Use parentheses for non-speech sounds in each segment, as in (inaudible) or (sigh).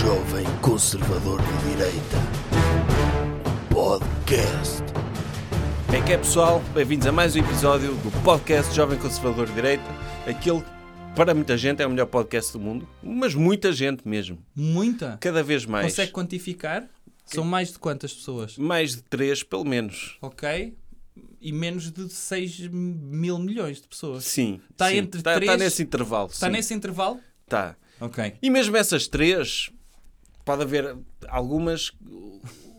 Jovem Conservador de Direita. Podcast. É que é pessoal, bem-vindos a mais um episódio do podcast Jovem Conservador de Direita, aquele que para muita gente é o melhor podcast do mundo, mas muita gente mesmo, Muita? cada vez mais. Consegue quantificar? São mais de quantas pessoas? Mais de três, pelo menos. Ok? E menos de 6 mil milhões de pessoas. Sim. Tá sim. entre tá, três- tá nesse intervalo. Está sim. nesse intervalo? Tá. Ok. E mesmo essas três, pode haver algumas,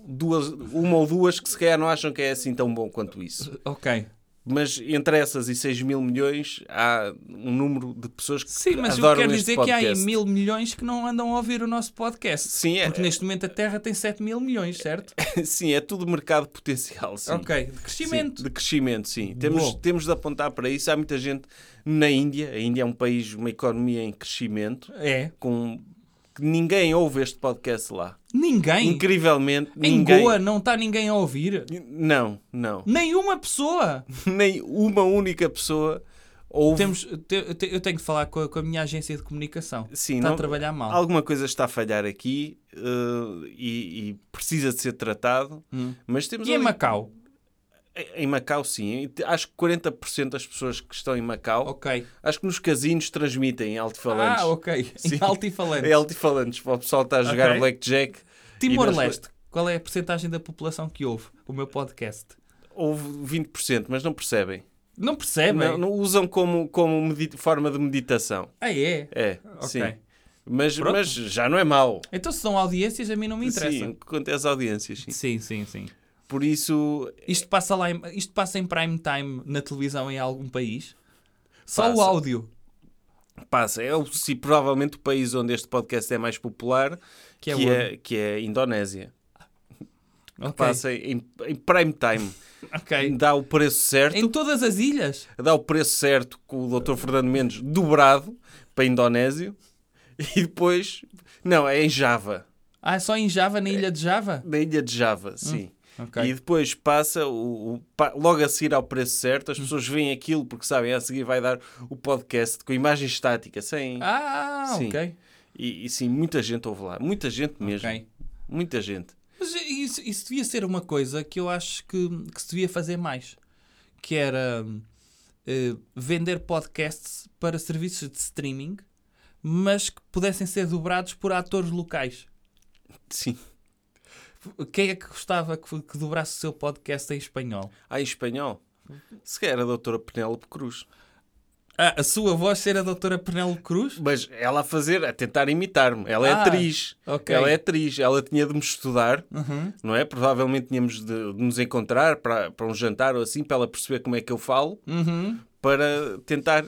duas, uma ou duas que se calhar não acham que é assim tão bom quanto isso. Ok. Mas entre essas e 6 mil milhões, há um número de pessoas que Sim, mas eu adoram quero este dizer que há aí mil milhões que não andam a ouvir o nosso podcast. Sim, é, Porque neste momento a Terra tem 7 mil milhões, certo? (laughs) sim, é tudo mercado potencial. Sim. Ok. De Sim, crescimento. de crescimento, sim. Temos, temos de apontar para isso. Há muita gente na Índia. A Índia é um país, uma economia em crescimento, É. com que ninguém ouve este podcast lá. Ninguém. Incrivelmente, Em ninguém. Goa não está ninguém a ouvir. Não, não. Nenhuma pessoa. (laughs) Nem uma única pessoa ouve. Temos, te- te- eu tenho que falar com a, com a minha agência de comunicação. Sim, está não- a trabalhar mal. Alguma coisa está a falhar aqui eh, e, e precisa de ser tratado. Hum. Mas temos E em ali- Macau? Em Macau, sim. Acho que 40% das pessoas que estão em Macau, Ok. acho que nos casinos transmitem em alto-falantes. Ah, ok. (laughs) Sim. (laughs) Em altifalante. É alto-falantes, para o pessoal está a jogar Ok. Blackjack. nas- Timor-Leste. Qual é a porcentagem da população que ouve o meu podcast? Houve 20%, mas não percebem. Não percebem? Não, não usam como, como forma de meditação. Ah, é? É, Ok. sim. Mas, Pronto. mas já não é mau. Então se são audiências, a mim não me interessa. Sim, quanto às audiências, sim. sim, sim. sim. Por isso, Isto, passa lá em, isto passa em prime time na televisão em algum país? Só o Passa. áudio. passa. É o, se, provavelmente o país onde este podcast é mais popular, Que que é é, onde? que é, a Indonésia. Ok. Passa em, em prime time. (laughs) ok. Dá o preço certo. Em todas as ilhas? dá o preço certo com o Dr. Fernando Mendes dobrado para a Indonésia e depois, não, é em Java, Ah, é só em Java, na ilha de Java? na ilha de Java, sim. Ok. E depois passa, o, o- logo a seguir ao preço certo, as pessoas veem aquilo porque sabem, a seguir vai dar o podcast com imagem estática, sem... Ah, Sim. ok. E, e sim, muita gente ouve lá, muita gente mesmo, Ok. muita gente. Mas isso, isso devia ser uma coisa que eu acho que, que se devia fazer mais. Que era eh, vender podcasts para serviços de streaming, mas que pudessem ser dobrados por atores locais. Sim. Quem é que gostava que, que dobrasse o seu podcast em espanhol? Ah, em espanhol? Se calhar a doutora Penélope Cruz. Ah, a sua voz ser a doutora Penélope Cruz? Mas ela a fazer, a tentar imitar-me. Ela é Ah, atriz. ok. Ela é atriz. Ela tinha de me estudar, Uhum. não é? Provavelmente tínhamos de, de nos encontrar para, para um jantar ou assim, para ela perceber como é que eu falo, Uhum. para tentar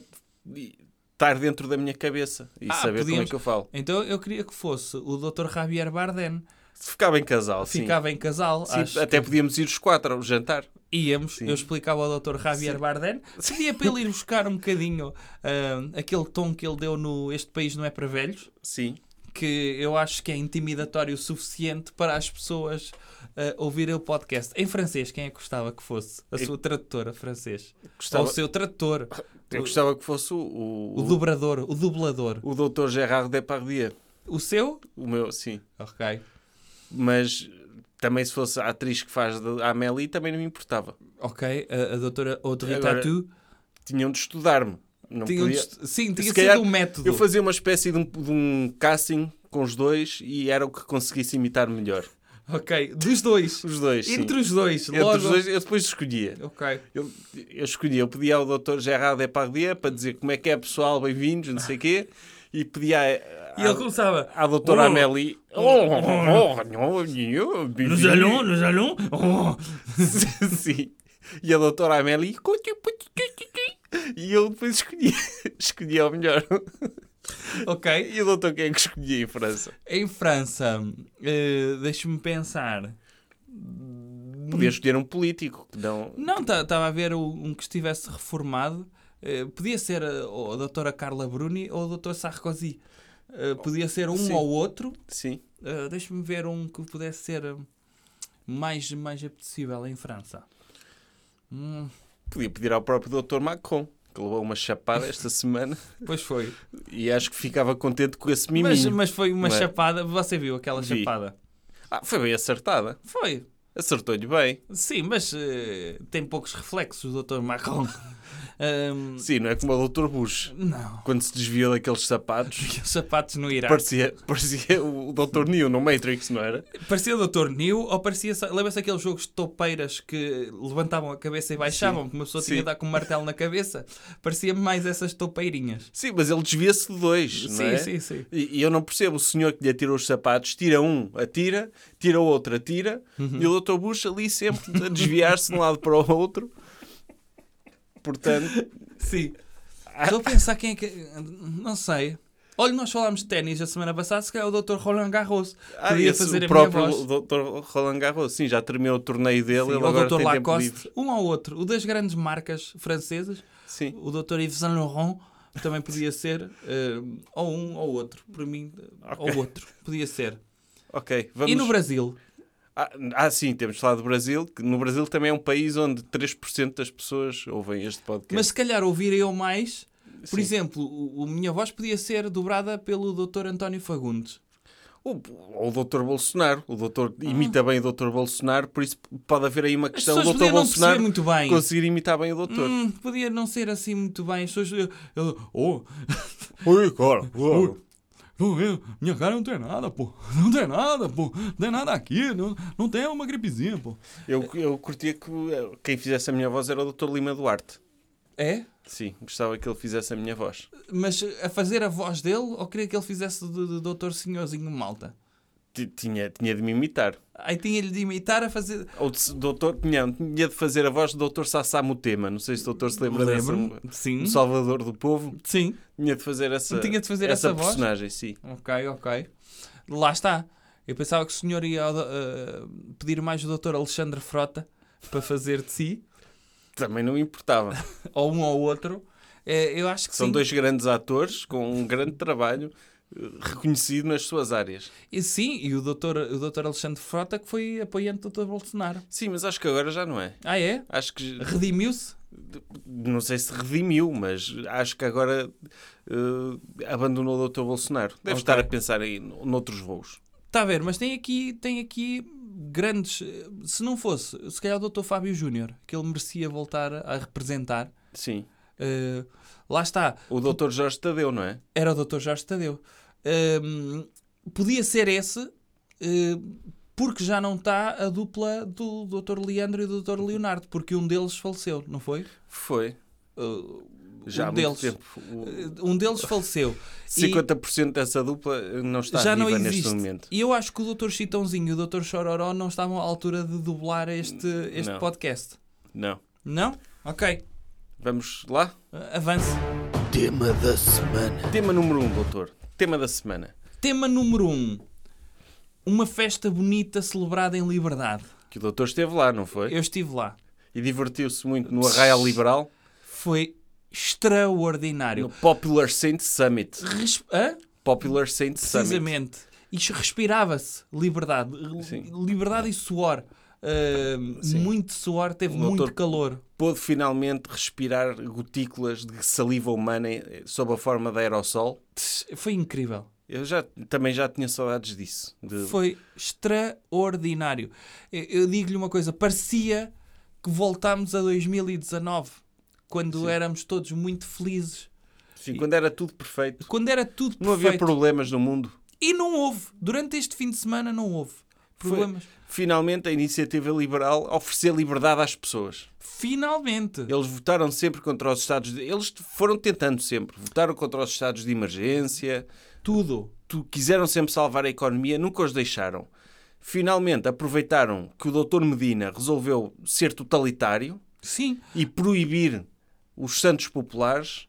estar dentro da minha cabeça e Ah, saber como é podíamos- que eu falo. Então eu queria que fosse o Dr. Javier Bardem. Ficava em casal, sim. Ficava em casal. Sim, acho até que- podíamos ir os quatro ao jantar. íamos, Sim. eu explicava ao Dr. Javier Bardem, pedia para ele ir (laughs) buscar um bocadinho ah, aquele tom que ele deu no Este País Não É Para Velhos, Sim. que eu acho que é intimidatório o suficiente para as pessoas ah, ouvirem o podcast. Em francês, quem é que gostava que fosse? A sua tradutora francês. Gostava, Ou o seu tradutor. eu gostava que fosse o, o, O dobrador, o dublador. o Dr. Gerard Depardieu. O seu? O meu, sim. Ok. Mas também se fosse a atriz que faz de Amélie, também não me importava. Ok. A, a doutora Audrey Tatu. Tinham de estudar-me. Não Tinha podia... dest- Sim, tinha sido um método. Eu fazia uma espécie de um, de um casting com os dois e era o que conseguisse imitar melhor. Ok. Dos dois. Os dois, sim. Entre os dois. Entre logo... os dois, eu depois escolhia. Ok. Eu, eu escolhia, eu pedia ao Dr. Gerard Depardieu para dizer como é que é pessoal, bem-vindos, não sei o quê, e pedia à, E ele começava. à doutora Oh. Amélie. Nous allons, nous allons. Oh. Sim. E a doutora Amélie. E eu depois escolhia, escolhia o melhor. Ok. E o doutor quem é que escolhia em França? Em França, eh, deixa-me pensar. Podia escolher um político. que Não... Não, estava a ver um que estivesse reformado. Eh, podia ser a, ou a doutora Carla Bruni ou o doutor Sarkozy. Eh, podia ser um Sim. ou outro. Sim. Eh, Deixa-me ver um que pudesse ser eh, mais, mais apetecível em França. Hum, Podia pedir ao próprio doutor Macron, que levou uma chapada esta (laughs) semana Pois foi. e acho que ficava contente com esse miminho. Mas, mas foi uma Não é? chapada. Você viu aquela Vi. chapada? Ah, foi bem acertada. Foi. Acertou-lhe bem. Sim, mas eh, tem poucos reflexos o Dr. Macron. Ahm, (laughs) Sim, não é como o Dr. Bush. não. Quando se desviou daqueles sapatos, (laughs) Os sapatos no Iraque. parecia, parecia o Dr. Neo no Matrix, não era? Parecia o Dr. New ou parecia. Lembra-se aqueles jogos de topeiras que levantavam a cabeça e baixavam, que uma pessoa tinha de dar com um martelo na cabeça? Parecia mais essas topeirinhas. Sim, mas ele desvia-se de dois, não sim, é? sim, sim. E, eu não percebo. O senhor que lhe atirou os sapatos, tira um, atira, tira outro, atira, Uhum. e o Bush ali sempre a desviar-se de um lado para o outro. Portanto, Sim. Estou a pensar quem é que. Não sei. Olha, nós falámos de ténis a semana passada, se calhar o Dr. Roland Garros ah, podia esse, fazer o a minha próprio voz. Dr. Roland Garros, sim, já terminou o torneio dele, Sim, ele agora o Dr. tem tempo livre. Lacoste, um ou outro. O das grandes marcas francesas, Sim. o Dr. Yves Saint Laurent, também podia ser. eh, ou um ou outro. Para mim, Ok. ou outro. Podia ser. Ok, vamos... E no Brasil? Ah, ah, sim, temos de falar do Brasil, que no Brasil também é um país onde 3% das pessoas ouvem este podcast. Mas se calhar ouvirem eu mais. Por Sim. exemplo, o, o minha voz podia ser dobrada pelo Dr. António Fagundes. Ou, o Dr. Bolsonaro. O doutor imita bem o Dr. Bolsonaro, por isso pode haver aí uma questão do Dr. Bolsonaro muito bem. conseguir imitar bem o doutor. Hum, podia não ser assim muito bem. As pessoas. eu- eu- oh, Oi, cara. oh, não, eu- minha cara não tem nada, pô. (laughs) Não tem nada, pô. Não tem nada aqui. Não, não tem uma gripezinha, pô. Eu, eu curtia que eh, quem fizesse a minha voz era o Dr. Lima Duarte. É? Sim, gostava que ele fizesse a minha voz. Mas a fazer a voz dele ou queria que ele fizesse de, de Doutor Senhorzinho Malta? Ti- Tinha, tinha de me imitar. Aí tinha-lhe de imitar a fazer. Ou de, doutor, tinha, tinha de fazer a voz do Dr. Sassá Mutema. Não sei se o doutor se lembra Lembro-me. dessa. Sim. O Salvador do Povo. Sim. Tinha de fazer essa, Tinha de fazer essa voz? personagem, sim. Ok, ok. Lá está. Eu pensava que o senhor ia uh, pedir mais o Dr. Alexandre Frota para fazer de si, Também não importava. (laughs) ou um ou outro. É, eu acho que São sim. dois grandes atores com um grande trabalho reconhecido nas suas áreas. E, sim, e o Dr. o Dr. Alexandre Frota que foi apoiante do Dr. Bolsonaro. Sim, mas acho que agora já não é. Ah, é? Acho que Redimiu-se? não sei se redimiu, mas acho que agora eh, abandonou o Dr. Bolsonaro. Deve Ok. estar a pensar aí no- noutros voos. Está a ver, mas tem aqui, tem aqui grandes. Se não fosse, se calhar o Dr. Fábio Júnior, que ele merecia voltar a representar. Sim. Uh, lá está. O Dr. Jorge Tadeu, não é? Era o Dr. Jorge Tadeu. Um, podia ser esse, uh, porque já não está a dupla do Dr. Leandro e do Dr. Leonardo, porque um deles faleceu, não foi? Foi. Uh, Já um há muito deles. tempo. O- Uh, Um deles faleceu. (laughs) E 50% dessa dupla não está já viva não neste existe. momento. E eu acho que o Dr. Chitãozinho e o Dr. Chororó não estavam à altura de dublar este, este Não. podcast. Não. Não? Ok. Vamos lá? Avance. Tema da semana. Tema número 1, um, doutor. Tema da semana. Tema número 1. Um. Uma festa bonita celebrada em liberdade. Que o doutor esteve lá, não foi? Eu estive lá. E divertiu-se muito no Arraial Liberal, Foi extraordinário. no Popular Saint Summit. Hã? Popular Saint Summit. Precisamente. E respirava-se liberdade. Sim. Liberdade e suor. Uh, muito suor, teve O muito calor. Pôde finalmente respirar gotículas de saliva humana eh, sob a forma de aerossol. Foi incrível. Eu já, também já tinha saudades disso. de- Foi extraordinário. Eu, eu digo-lhe uma coisa: parecia que voltámos a 2019, quando Sim. éramos todos muito felizes. Sim, quando era tudo perfeito. Quando era tudo Não havia problemas no mundo. E não houve. Durante este fim de semana não houve problemas. Finalmente a iniciativa liberal oferecer liberdade às pessoas. Finalmente. Eles votaram sempre contra os estados de... Eles foram tentando sempre. Votaram contra os estados de emergência. Tudo. Tu, quiseram sempre salvar a economia, nunca os deixaram. Finalmente aproveitaram que o doutor Medina resolveu ser totalitário Sim. e proibir os santos populares.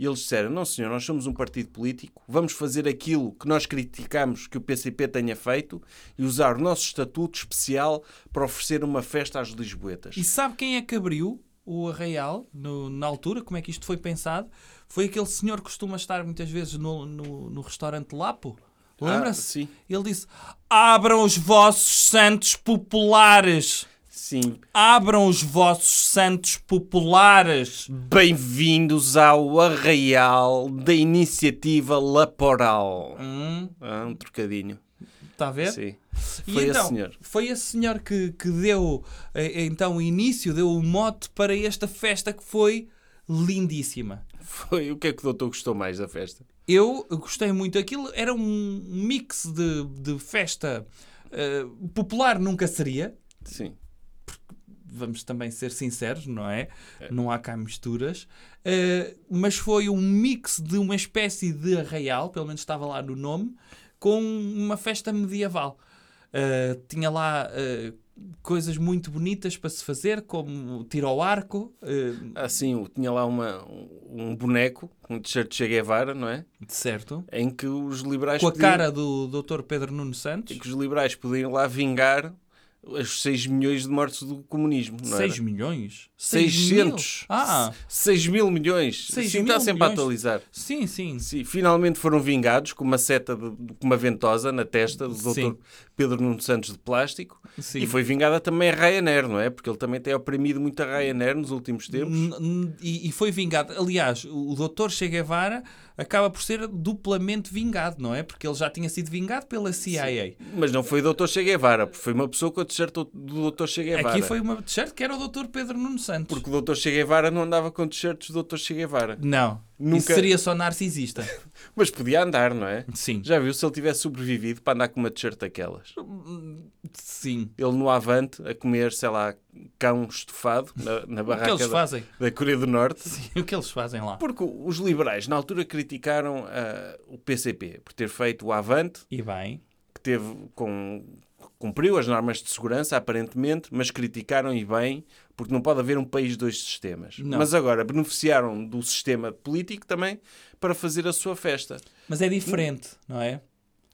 E eles disseram: Não, senhor, nós somos um partido político, vamos fazer aquilo que nós criticamos que o PCP tenha feito e usar o nosso estatuto especial para oferecer uma festa às Lisboetas. E sabe quem é que abriu o Arraial no- na altura? Como é que isto foi pensado? Foi aquele senhor que costuma estar muitas vezes no, no, no restaurante Lapo. Ah, Lembra-se? sim. Ele disse: Abram os vossos santos populares. Sim. Abram os vossos santos populares. Bem-vindos ao arraial da iniciativa Laporal. Hum, Ah, um trocadinho. Está a ver? Sim. E Foi então, esse senhor. Foi esse senhor que, que deu eh, então o início, deu o mote para esta festa que foi lindíssima. Foi o que é que o doutor gostou mais da festa? Eu gostei muito. Aquilo era um mix de, de festa eh, popular, nunca seria. Sim. Vamos também ser sinceros, não é? Não há cá misturas. Eh, mas foi um mix de uma espécie de arraial, pelo menos estava lá no nome, com uma festa medieval. Eh, tinha lá eh, coisas muito bonitas para se fazer, como tiro ao arco, eh, Assim, o- tinha lá uma, um boneco, um t-shirt de Che Guevara, não é? certo? Em que os liberais Com a podiam- cara do Dr. Pedro Nuno Santos. em que os liberais podiam lá vingar os 6 milhões de mortos do comunismo, não 6 era? milhões? Seis 600. mil? Ah, 6 mil milhões. Seis Sim, mil está sempre a milhões. atualizar. sim, sim. Sim, finalmente foram vingados com uma seta, de, com uma ventosa na testa do Sim. Dr. Pedro Nuno Santos de plástico. sim. E foi vingada também a Ryanair, não é? Porque ele também tem oprimido muito a Ryanair nos últimos tempos. E, e foi vingado. Aliás, o Dr. Che Guevara acaba por ser duplamente vingado, não é? Porque ele já tinha sido vingado pela CIA. Mas não foi o Dr. Che Guevara, porque foi uma pessoa com a t-shirt do Dr. Che Guevara. Aqui foi uma t-shirt que era o Dr. Pedro Nuno Santos. Porque o Dr. Che Guevara não andava com t-shirts do Dr. Che Guevara. Não, Nunca- seria só narcisista. (laughs) Mas podia andar, não é? Sim, Já viu se ele tivesse sobrevivido para andar com uma t-shirt daquelas? sim. Ele no Avante a comer, sei lá, cão estufado na, na (laughs) O que barraca eles da, fazem? da Coreia do Norte. Sim, o que eles fazem lá? Porque os liberais na altura criticaram ah, o PCP por ter feito o Avante, E bem, que teve com cumpriu as normas de segurança aparentemente, mas criticaram e bem, porque não pode haver um país de dois sistemas. Não. Mas agora beneficiaram do sistema político também para fazer a sua festa. mas é diferente, não é?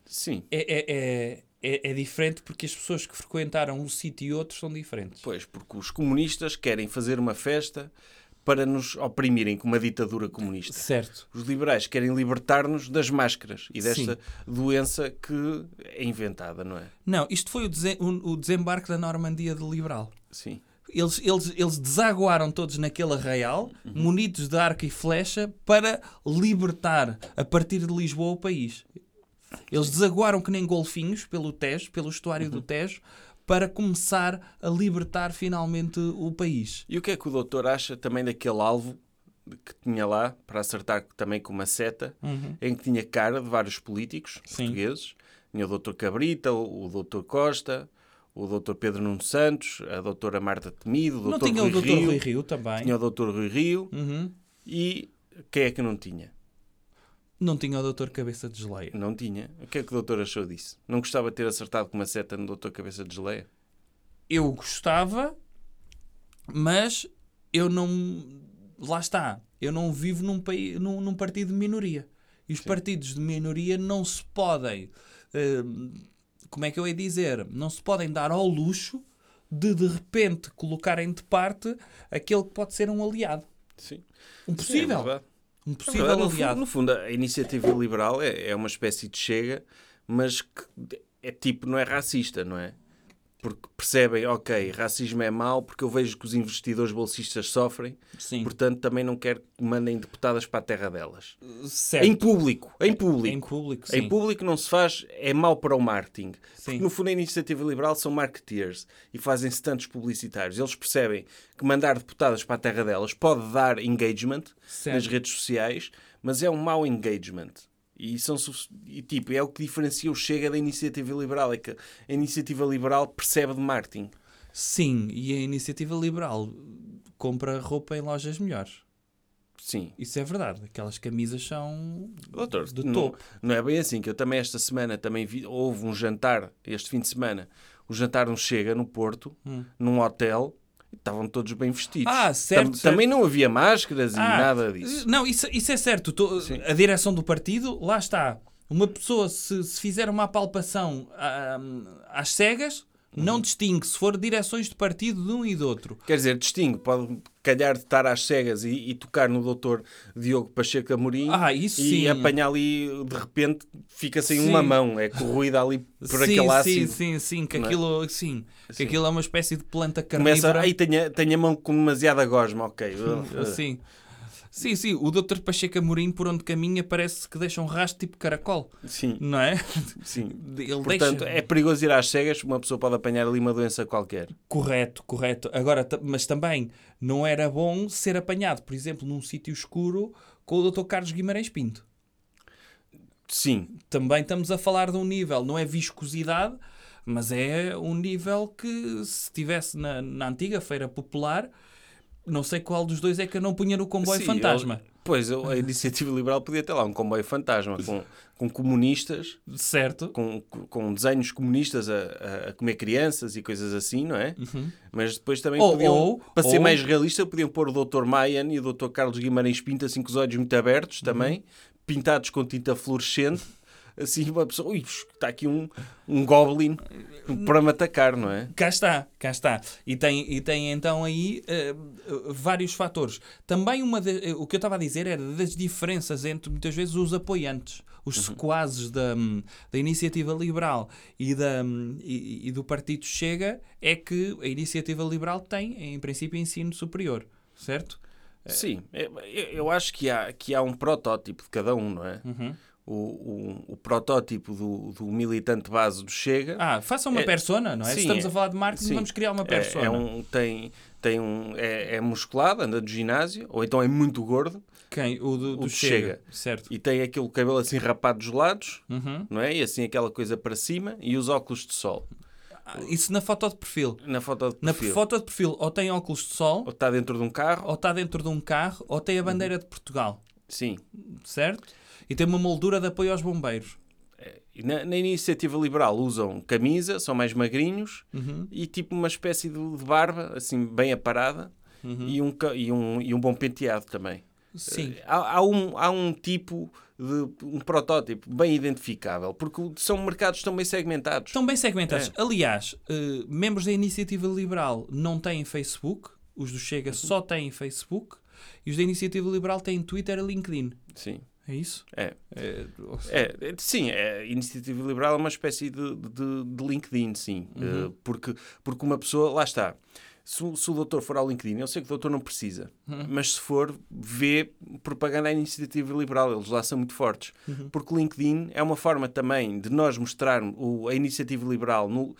Sim. É, é, é, é, é diferente porque as pessoas que frequentaram um sítio e outro são diferentes. Pois, porque os comunistas querem fazer uma festa para nos oprimirem com uma ditadura comunista. Certo. Os liberais querem libertar-nos das máscaras e desta Sim. doença que é inventada, não é? Não, isto foi o, dese- o- o desembarque da Normandia de Liberal. Sim. Eles, eles, eles desaguaram todos naquele arraial, Uhum. munidos de arco e flecha, para libertar, a partir de Lisboa, o país. Eles desaguaram que nem golfinhos pelo Tejo, pelo estuário Uhum. do Tejo, para começar a libertar finalmente o país. E o que é que o doutor acha também daquele alvo que tinha lá, para acertar também com uma seta, em que tinha cara de vários políticos Uhum. Sim. portugueses? Tinha o doutor Cabrita, o, o doutor Costa, o doutor Pedro Nuno Santos, a doutora Marta Temido, o Não doutor tinha Rui o Dr. Rio, Rui Rio também. tinha o doutor Rui Rio Uhum. e quem é que não tinha? Não tinha o Dr. Cabeça de Geleia. Não tinha. O que é que o doutor achou disso? Não gostava de ter acertado com uma seta no doutor Cabeça de Geleia? Eu gostava, mas eu não. Lá está. Eu não vivo num, país, num, num partido de minoria. E os partidos de minoria não se podem. hum, como é que eu ia dizer? Não se podem dar ao luxo de de repente colocarem de parte aquele que pode ser um aliado. Sim. Um É possível. verdade. Um possível verdade. No, fu- aliado. no fundo, a iniciativa liberal é, é uma espécie de chega, mas que é tipo, não é racista, não é? Porque percebem, ok, racismo é mau porque eu vejo que os investidores bolsistas sofrem, Sim. portanto também não quero que mandem deputadas para a terra delas. Certo. Em público, em público. Em público, sim. Em público não se faz, é mau para o marketing. Sim. Porque no fundo a iniciativa liberal são marketeers e fazem tantos publicitários. Eles percebem que mandar deputadas para a terra delas pode dar engagement Certo. nas redes sociais, mas é um mau engagement. E, são, e tipo, é o que diferencia o Chega da iniciativa liberal. É que a iniciativa liberal percebe de marketing. Sim, e a iniciativa liberal compra roupa em lojas melhores. Sim. Isso é verdade. Aquelas camisas são Doutor, não, topo. não é bem assim, que eu também esta semana também vi, houve um jantar, este fim de semana, o jantar não chega no Porto, num hotel, estavam todos bem vestidos. Ah, certo, certo. Também não havia máscaras e Ah, nada disso. Não, isso, isso é certo. Tô- a direção do partido, lá está. Uma pessoa, se, se fizer uma apalpação ah, às cegas, Não distingue se for direções de partido de um e do outro. Quer dizer, distingue, pode calhar de estar às cegas e, e tocar no doutor Diogo Pacheco Amorim Ah, e sim. apanhar ali, de repente, fica sem Sim. uma mão, é corroída ali por sim, aquele sim, ácido. sim, sim, que não é? aquilo, sim, que Sim. aquilo é uma espécie de planta Começa, carnívora. aí tem a, tem a mão com demasiada gosma, ok. (laughs) Sim. Sim, sim, o Dr. Pacheco Amorim, por onde caminha, parece que deixa um rastro tipo caracol, Sim, não é? sim. Ele Portanto, deixa... é perigoso ir às cegas, uma pessoa pode apanhar ali uma doença qualquer. Correto, correto. Agora, mas também não era bom ser apanhado, por exemplo, num sítio escuro com o Dr. Carlos Guimarães Pinto. Sim, Também estamos a falar de um nível, não é viscosidade, mas é um nível que se estivesse na, na antiga Feira Popular, não sei qual dos dois é que eu não punha no comboio Sim, fantasma. ele- pois, eu- a iniciativa liberal podia ter lá um comboio fantasma com, com comunistas, Certo? com, com desenhos comunistas a, a- comer crianças e coisas assim, não é? Mas depois também Ou- podiam, ou- para ser ou- mais realista, podiam pôr o Dr. Mayan e o Dr. Carlos Guimarães Pinto, assim com os olhos muito abertos também, pintados com tinta fluorescente. Assim, uma pessoa, ui, está aqui um, um goblin para me atacar, não é? Cá está, cá está. E tem, e tem então aí eh, vários fatores. Também uma de- eh, o que eu estava a dizer era das diferenças entre muitas vezes os apoiantes, os sequazes da, hum, da iniciativa liberal e, da, hum, e, e do Partido Chega, é que a iniciativa liberal tem, em princípio, ensino superior, certo? Sim, eu, eu acho que há, que há um protótipo de cada um, não é? Uhum. O, o, o protótipo do, do militante base do Chega Ah, faça uma É- persona, não é? sim, Se estamos é- a falar de marketing, sim. vamos criar uma é, persona. é um, tem, tem um, é, é musculado, anda do ginásio, ou então é muito gordo Quem? O do, do Chega. Chega. Certo. e tem aquele cabelo assim rapado dos lados, Uhum. não é? E assim aquela coisa para cima e os óculos de sol. Ah, Isso na foto de perfil. Na foto de Na perfil. foto de perfil, ou tem óculos de sol, Ou está dentro de um carro, ou está dentro de um carro, ou tem a Uhum. bandeira de Portugal, sim. certo? E tem uma moldura de apoio aos bombeiros. E Na, na iniciativa liberal usam camisa, são mais magrinhos Uhum. e tipo uma espécie de, de barba, assim bem aparada Uhum. e, um, e, um, e um bom penteado também. Sim. Há, há um, há um tipo de um protótipo bem identificável, porque são mercados tão bem segmentados. Estão bem segmentados. É. Aliás, eh, membros da Iniciativa Liberal não têm Facebook, os do Chega Uhum. só têm Facebook, e os da Iniciativa Liberal têm Twitter e LinkedIn. Sim. É isso? É. É, É, é, sim, é, a iniciativa liberal é uma espécie de, de, de LinkedIn, sim. Uhum. Eh, porque, porque uma pessoa, lá está. Se, o- se o doutor for ao LinkedIn, eu sei que o doutor não precisa, Uhum. mas se for, vê propaganda à iniciativa liberal, eles lá são muito fortes. Uhum. Porque o LinkedIn é uma forma também de nós mostrarmos, a iniciativa liberal no,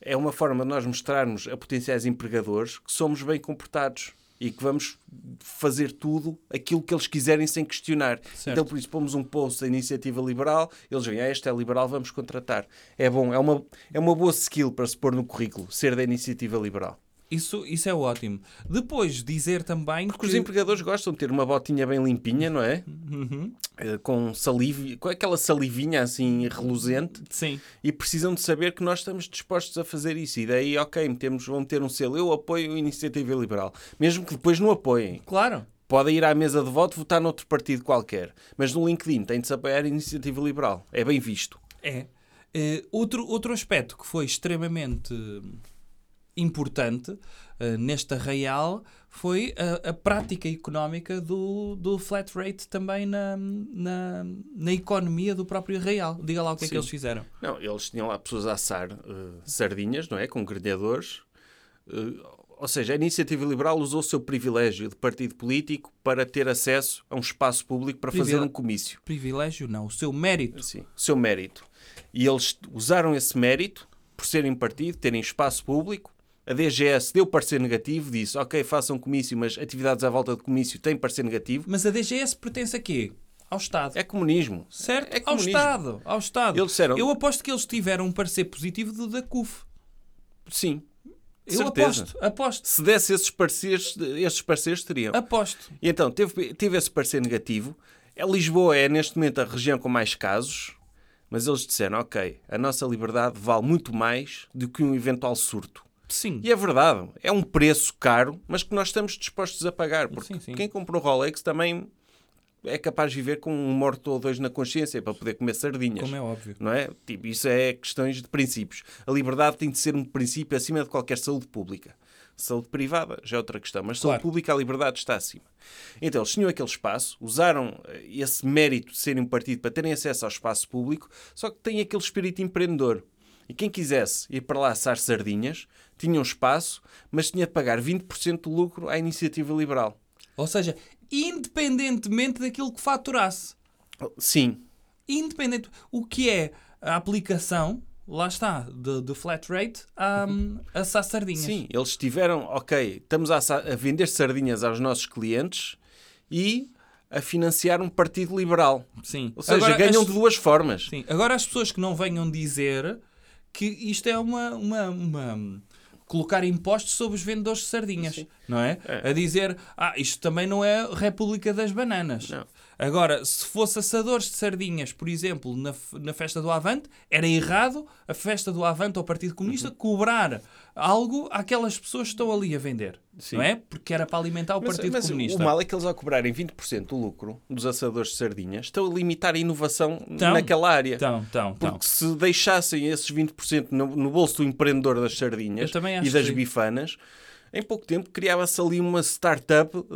é uma forma de nós mostrarmos a potenciais empregadores que somos bem comportados e que vamos fazer tudo aquilo que eles quiserem sem questionar. Certo. Então, por isso, pomos um post da iniciativa liberal, eles veem, ah, esta é liberal, vamos contratar. É bom, é uma, é uma boa skill para se pôr no currículo, ser da iniciativa liberal. Isso, isso é ótimo. Depois, dizer também Porque que... os empregadores gostam de ter uma botinha bem limpinha, não é? Uhum. Eh, Com saliva, com aquela salivinha assim reluzente Sim. e precisam de saber que nós estamos dispostos a fazer isso. E daí, ok, metemos, vão ter um selo, eu apoio a iniciativa liberal. Mesmo que depois não apoiem. Claro. Podem ir à mesa de voto votar noutro partido qualquer. Mas no LinkedIn tem de se apoiar a iniciativa liberal. É bem visto. É. Eh, outro, outro aspecto que foi extremamente importante eh, neste arraial foi a, a prática económica do, do flat rate também na, na, na economia do próprio arraial. Diga lá o que é que Sim. eles fizeram. Não, eles tinham lá pessoas a assar eh, sardinhas, não é? Com grelhadores. Eh, ou seja, a iniciativa liberal usou o seu privilégio de partido político para ter acesso a um espaço público para fazer um comício. Privilégio não, o seu mérito. Sim, o seu mérito. E eles usaram esse mérito por serem partido, terem espaço público. A DGS deu parecer negativo, disse, ok, façam comício, mas atividades à volta de comício têm parecer negativo. Mas a DGS pertence a quê? Ao Estado. É comunismo. Certo? É ao comunismo. Estado. Ao Estado. Eles disseram- Eu aposto que eles tiveram um parecer positivo do da CUF. Sim. Eu Certeza. aposto, aposto, Se desse esses pareceres, estes pareceres teriam. aposto. E então, teve, teve esse parecer negativo. A Lisboa é, neste momento, a região com mais casos, mas eles disseram, ok, a nossa liberdade vale muito mais do que um eventual surto. Sim. E é verdade, é um preço caro, mas que nós estamos dispostos a pagar, porque Sim, sim. quem comprou Rolex também é capaz de viver com um morto ou dois na consciência para poder comer sardinhas. Como é óbvio. Não é? Tipo, isso é questões de princípios. A liberdade tem de ser um princípio acima de qualquer saúde pública. Saúde privada já é outra questão, mas saúde Claro. pública a liberdade está acima. Então, eles tinham aquele espaço, usaram eh, esse mérito de serem um partido para terem acesso ao espaço público, só que têm aquele espírito empreendedor. E quem quisesse ir para lá assar sardinhas, tinha um espaço, mas tinha de pagar 20% do lucro à iniciativa liberal. Ou seja, independentemente daquilo que faturasse. Sim, Independente. O que é a aplicação, lá está, de, de flat rate a, (laughs) a assar sardinhas. Sim, eles tiveram, ok, estamos a, assa- a vender sardinhas aos nossos clientes e a financiar um partido liberal. Sim. Ou seja, Agora, ganham as- de duas formas. Sim. Agora as pessoas que não venham dizer que isto é uma, uma, uma- colocar impostos sobre os vendedores de sardinhas, não é? A dizer, ah, isto também não é República das Bananas. Não. Agora, se fosse assadores de sardinhas, por exemplo, na, na festa do Avante, era errado a festa do Avante ao Partido Comunista Uhum. cobrar algo àquelas pessoas que estão ali a vender, Sim. não é? Porque era para alimentar o Mas, Partido mas Comunista. o mal é que eles, ao cobrarem 20% do lucro dos assadores de sardinhas, estão a limitar a inovação Então, naquela área. Então, então. Porque se deixassem esses 20% no, no bolso do empreendedor das sardinhas e das que- bifanas, em pouco tempo criava-se ali uma startup de,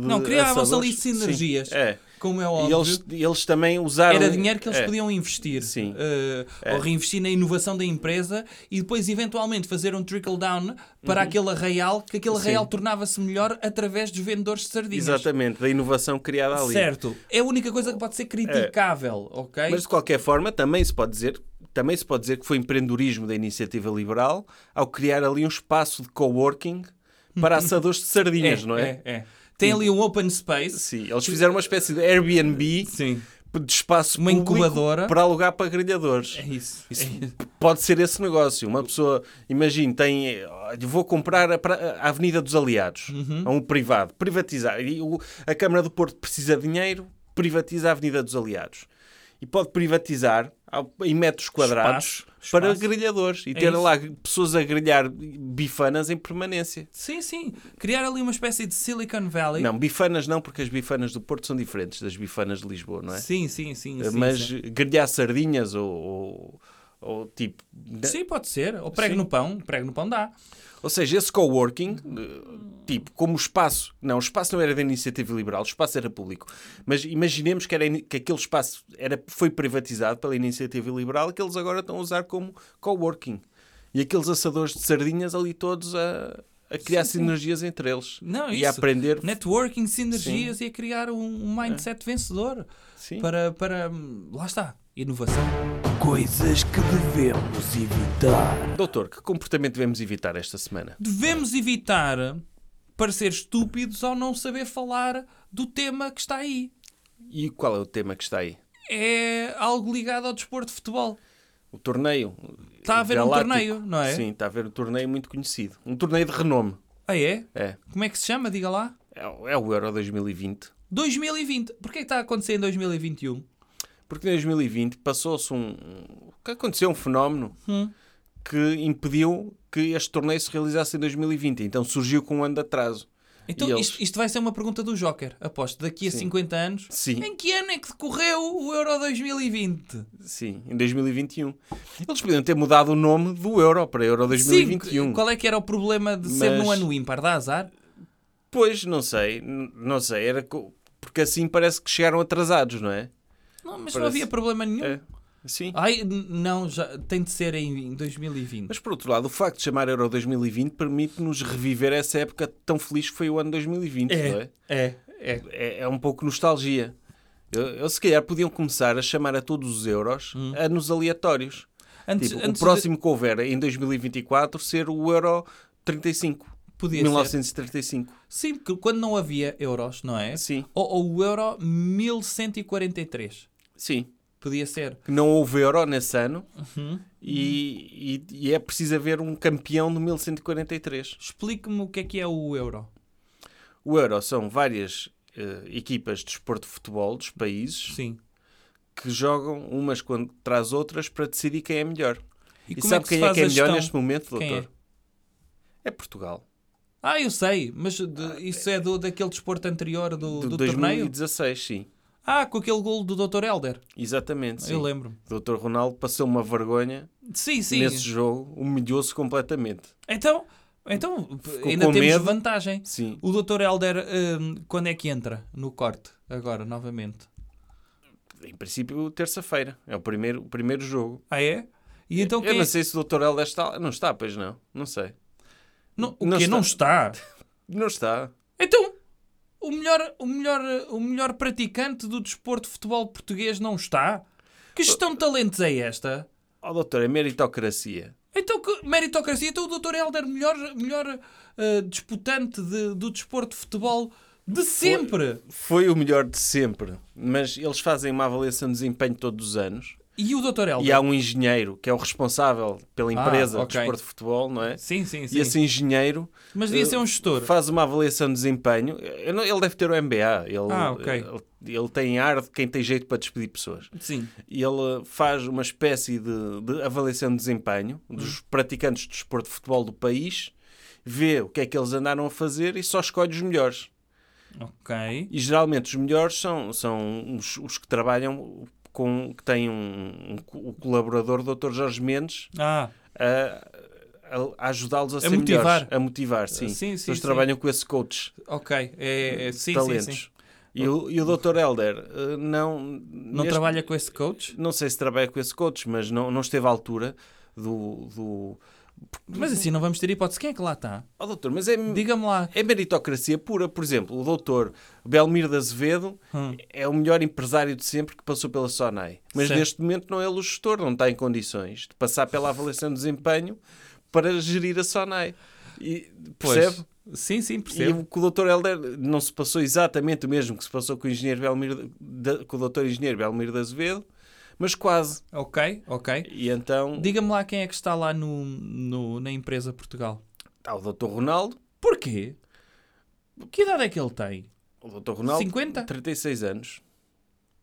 de Não, criavam-se ali sinergias. Sim, é. Como é E óbvio. eles, eles também usaram... Era dinheiro que eles é. podiam investir. Sim. eh, Ou reinvestir na inovação da empresa e depois, eventualmente, fazer um trickle-down para aquele arraial, que aquele Uhum. Arraial tornava-se melhor através dos vendedores de sardinhas. Exatamente, da inovação criada ali. Certo. É a única coisa que pode ser criticável, ok? Mas de qualquer forma, também se pode dizer, também se pode dizer que foi empreendedorismo da iniciativa liberal ao criar ali um espaço de coworking para assadores de sardinhas, não é? É, é. Tem ali um open space. Sim, eles fizeram uma espécie de Airbnb Sim. de espaço Uma incubadora. para alugar para grelhadores. É isso. É isso. Pode ser esse negócio. Uma pessoa, imagine, tem, eh, vou comprar a, a Avenida dos Aliados Uhum. a um privado, privatizar. E o- a Câmara do Porto precisa de dinheiro, privatiza a Avenida dos Aliados. E pode privatizar em metros quadrados Espaço, para espaço. grelhadores e É ter isso. lá pessoas a grelhar bifanas em permanência. Sim, sim. Criar ali uma espécie de Silicon Valley. Não, bifanas não, porque as bifanas do Porto são diferentes das bifanas de Lisboa, não é? Sim, sim, sim. sim, Mas sim. grelhar sardinhas ou, ou, ou tipo. Sim, pode ser. Ou prego Sim. no pão. Prego no pão dá. Ou seja, esse coworking, eh, tipo, como o espaço. Não, o espaço não era da iniciativa liberal, o espaço era público. Mas imaginemos que, era, que aquele espaço era, foi privatizado pela iniciativa liberal que eles agora estão a usar como coworking. E aqueles assadores de sardinhas ali todos a, a criar Sim, sim. sinergias entre eles. Não, e isso. a aprender. Networking, sinergias e a criar um, um mindset vencedor. Sim. Para, para. Lá está. Inovação. Coisas que devemos evitar. Doutor, que comportamento devemos evitar esta semana? Devemos evitar parecer estúpidos ao não saber falar do tema que está aí. E qual é o tema que está aí? É algo ligado ao desporto de futebol. O torneio. Está a haver um torneio, não é? Sim, está a haver um torneio muito conhecido. Um torneio de renome. Ah, é? É. Como é que se chama? Diga lá. É o é o Euro 2020. 2020. Porquê que está a acontecer em 2021? Porque em 2020 passou-se um. um- que aconteceu um fenómeno Hum. que impediu que este torneio se realizasse em 2020. Então surgiu com um ano de atraso. Então eles- isto, isto vai ser uma pergunta do Joker. Aposto, daqui a Sim. 50 anos. Sim. Em que ano é que decorreu o Euro 2020? Sim, em 2021. Eles podiam ter mudado o nome do Euro para Euro 2021. Sim, qual é que era o problema de ser Mas- no ano ímpar? Dá azar? Pois, não sei. Não sei. Era porque assim parece que chegaram atrasados, não é? Não, mas não Parece- havia problema nenhum. É. Sim. Ai, n- não, já tem de ser em 2020. Mas por outro lado, o facto de chamar Euro 2020 permite-nos reviver essa época tão feliz que foi o ano 2020, não é? é, é. é, é um pouco nostalgia. Eu, eu, se calhar podiam começar a chamar a todos os euros anos aleatórios. Antes, Tipo, Hum. antes o próximo que houver em 2024 ser o euro 35. de, podia ser. 1935. Sim, porque quando não havia euros, não é? Sim, Ou, ou o euro 1143. Sim. Podia ser. Que não houve euro nesse ano Uhum. e, e- e é preciso haver um campeão de 1143. Explique-me o que é que é o euro. O euro são várias eh, equipas de desporto de futebol dos países Sim. que jogam umas contra as outras para decidir quem é melhor. E, como sabe se quem é que é melhor neste momento, doutor? É Portugal. Ah, eu sei, mas de- isso é do, daquele desporto anterior do, De do torneio? 2016, sim. Ah, com aquele golo do Dr. Helder. Exatamente, sim. Eu lembro-me. O Dr. Ronaldo passou uma vergonha Sim, sim. nesse jogo, humilhou-se completamente. Então, então Ficou ainda temos medo. vantagem. Sim. O Dr. Helder, hum, quando é que entra no corte? Agora, novamente. Em princípio, terça-feira. É o primeiro, o primeiro jogo. Ah, é? E então Eu quem não é- sei se o Dr. Helder está. Não está, pois não. Não sei. Não, o não quê? está. Não está? (laughs) Não está. Então, o melhor, o, melhor, o melhor praticante do desporto de futebol português não está? Que gestão de talentos é esta? Ó, doutor, é meritocracia. Então, que meritocracia. Então, o Dr. Helder, melhor, melhor ah, disputante de- do desporto de futebol de sempre. Foi o melhor de sempre. Mas eles fazem uma avaliação de desempenho todos os anos. E o Dr. Helder? E há um engenheiro que é o responsável pela empresa Ah, de ok. desporto de futebol, não é? Sim, sim, sim. E esse engenheiro Mas devia eh, ser um gestor. faz uma avaliação de desempenho. Ele deve ter o MBA. Ele, Ah, ok. ele, ele tem ar de quem tem jeito para despedir pessoas. Sim. E ele faz uma espécie de, de avaliação de desempenho Hum. dos praticantes de desporto de futebol do país, vê o que é que eles andaram a fazer e só escolhe os melhores. Ok. E geralmente os melhores são, são os, os que trabalham com que têm um, um o colaborador do Dr. Jorge Mendes Ah, a, a- ajudá-los a, A ser motivar. melhores. A motivar, sim. Sim, sim, Eles trabalham com esse coach ok. É, é, sim, talentos. sim, sim. E, o, e o Dr. Helder eh, não... Não trabalha com esse coach? Não sei se trabalha com esse coach, mas não, não esteve à altura do... do... Mas assim, não vamos ter hipótese. Quem é que lá está? Oh, doutor, mas é, Diga-me lá. é meritocracia pura. Por exemplo, o doutor Belmiro de Azevedo Hum. é o melhor empresário de sempre que passou pela Sonai. Mas Certo. neste momento não é ele o gestor, não está em condições de passar pela avaliação de desempenho para gerir a Sonai. E, Pois. percebe? Sim, sim, E percebo. o com o Dr. Helder não se passou exatamente o mesmo que se passou com o, engenheiro Belmiro, de- com o Dr. Engenheiro Belmiro de Azevedo, mas quase. Ok, ok. E então Diga-me lá quem é que está lá no, no- na empresa Portugal. está o Dr. Ronaldo. Porquê? Que idade é que ele tem? O Dr. Ronaldo, 50? 36 anos.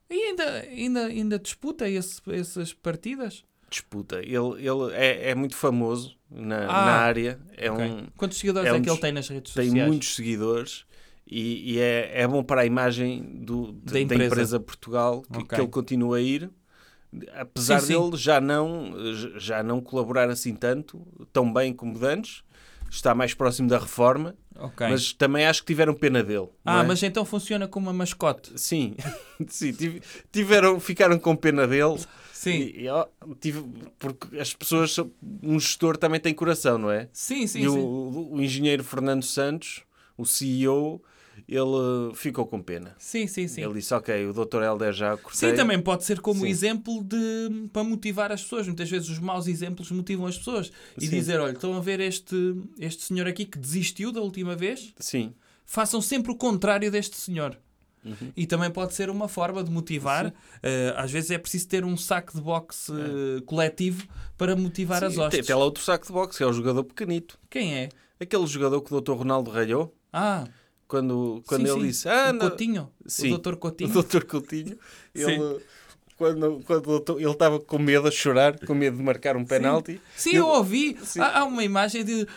E ainda, ainda, ainda disputa esse- essas partidas? Disputa. Ele, ele é, é muito famoso na, Ah, na área. É Ok. um, Quantos seguidores é é, um que ele tem nas redes tem sociais? muitos seguidores e, e é, é bom para a imagem do, de- Da da, empresa. empresa. Portugal que, Ok. que ele continua a ir. Apesar Sim, sim. dele já não, já não colaborar assim tanto, tão bem como de antes, está mais próximo da reforma, Ok. mas também acho que tiveram pena dele. ah, é? mas então funciona como uma mascote. Sim, (laughs) sim tive- tiveram, ficaram com pena dele. Sim. E, e, tive- porque as pessoas, um gestor também tem coração, não é? Sim, sim, e o, sim. o engenheiro Fernando Santos, o CEO, ele ficou com pena. Sim, sim, sim. Ele disse, ok, o Dr. Helder já cortei. Sim, também pode ser como Sim. exemplo de, para motivar as pessoas. Muitas vezes os maus exemplos motivam as pessoas. E Sim. dizer, olha, estão a ver este, este senhor aqui que desistiu da última vez? Sim, Façam sempre o contrário deste senhor. Uhum. E também pode ser uma forma de motivar. Eh, às vezes é preciso ter um saco de boxe eh, coletivo para motivar as Sim, tem hostes. até lá outro saco de boxe, que é o jogador pequenito. Quem é? Aquele jogador que o Dr. Ronaldo ralhou, Ah, quando, quando sim, ele sim. disse, ah, o anda... Coutinho. Sim. O Dr. Coutinho. O Dr. Coutinho, (laughs) ele... Quando, quando doutor- ele estava com medo a chorar, com medo de marcar um penalti. Sim, Ele- eu ouvi. Sim. Há, há uma imagem de.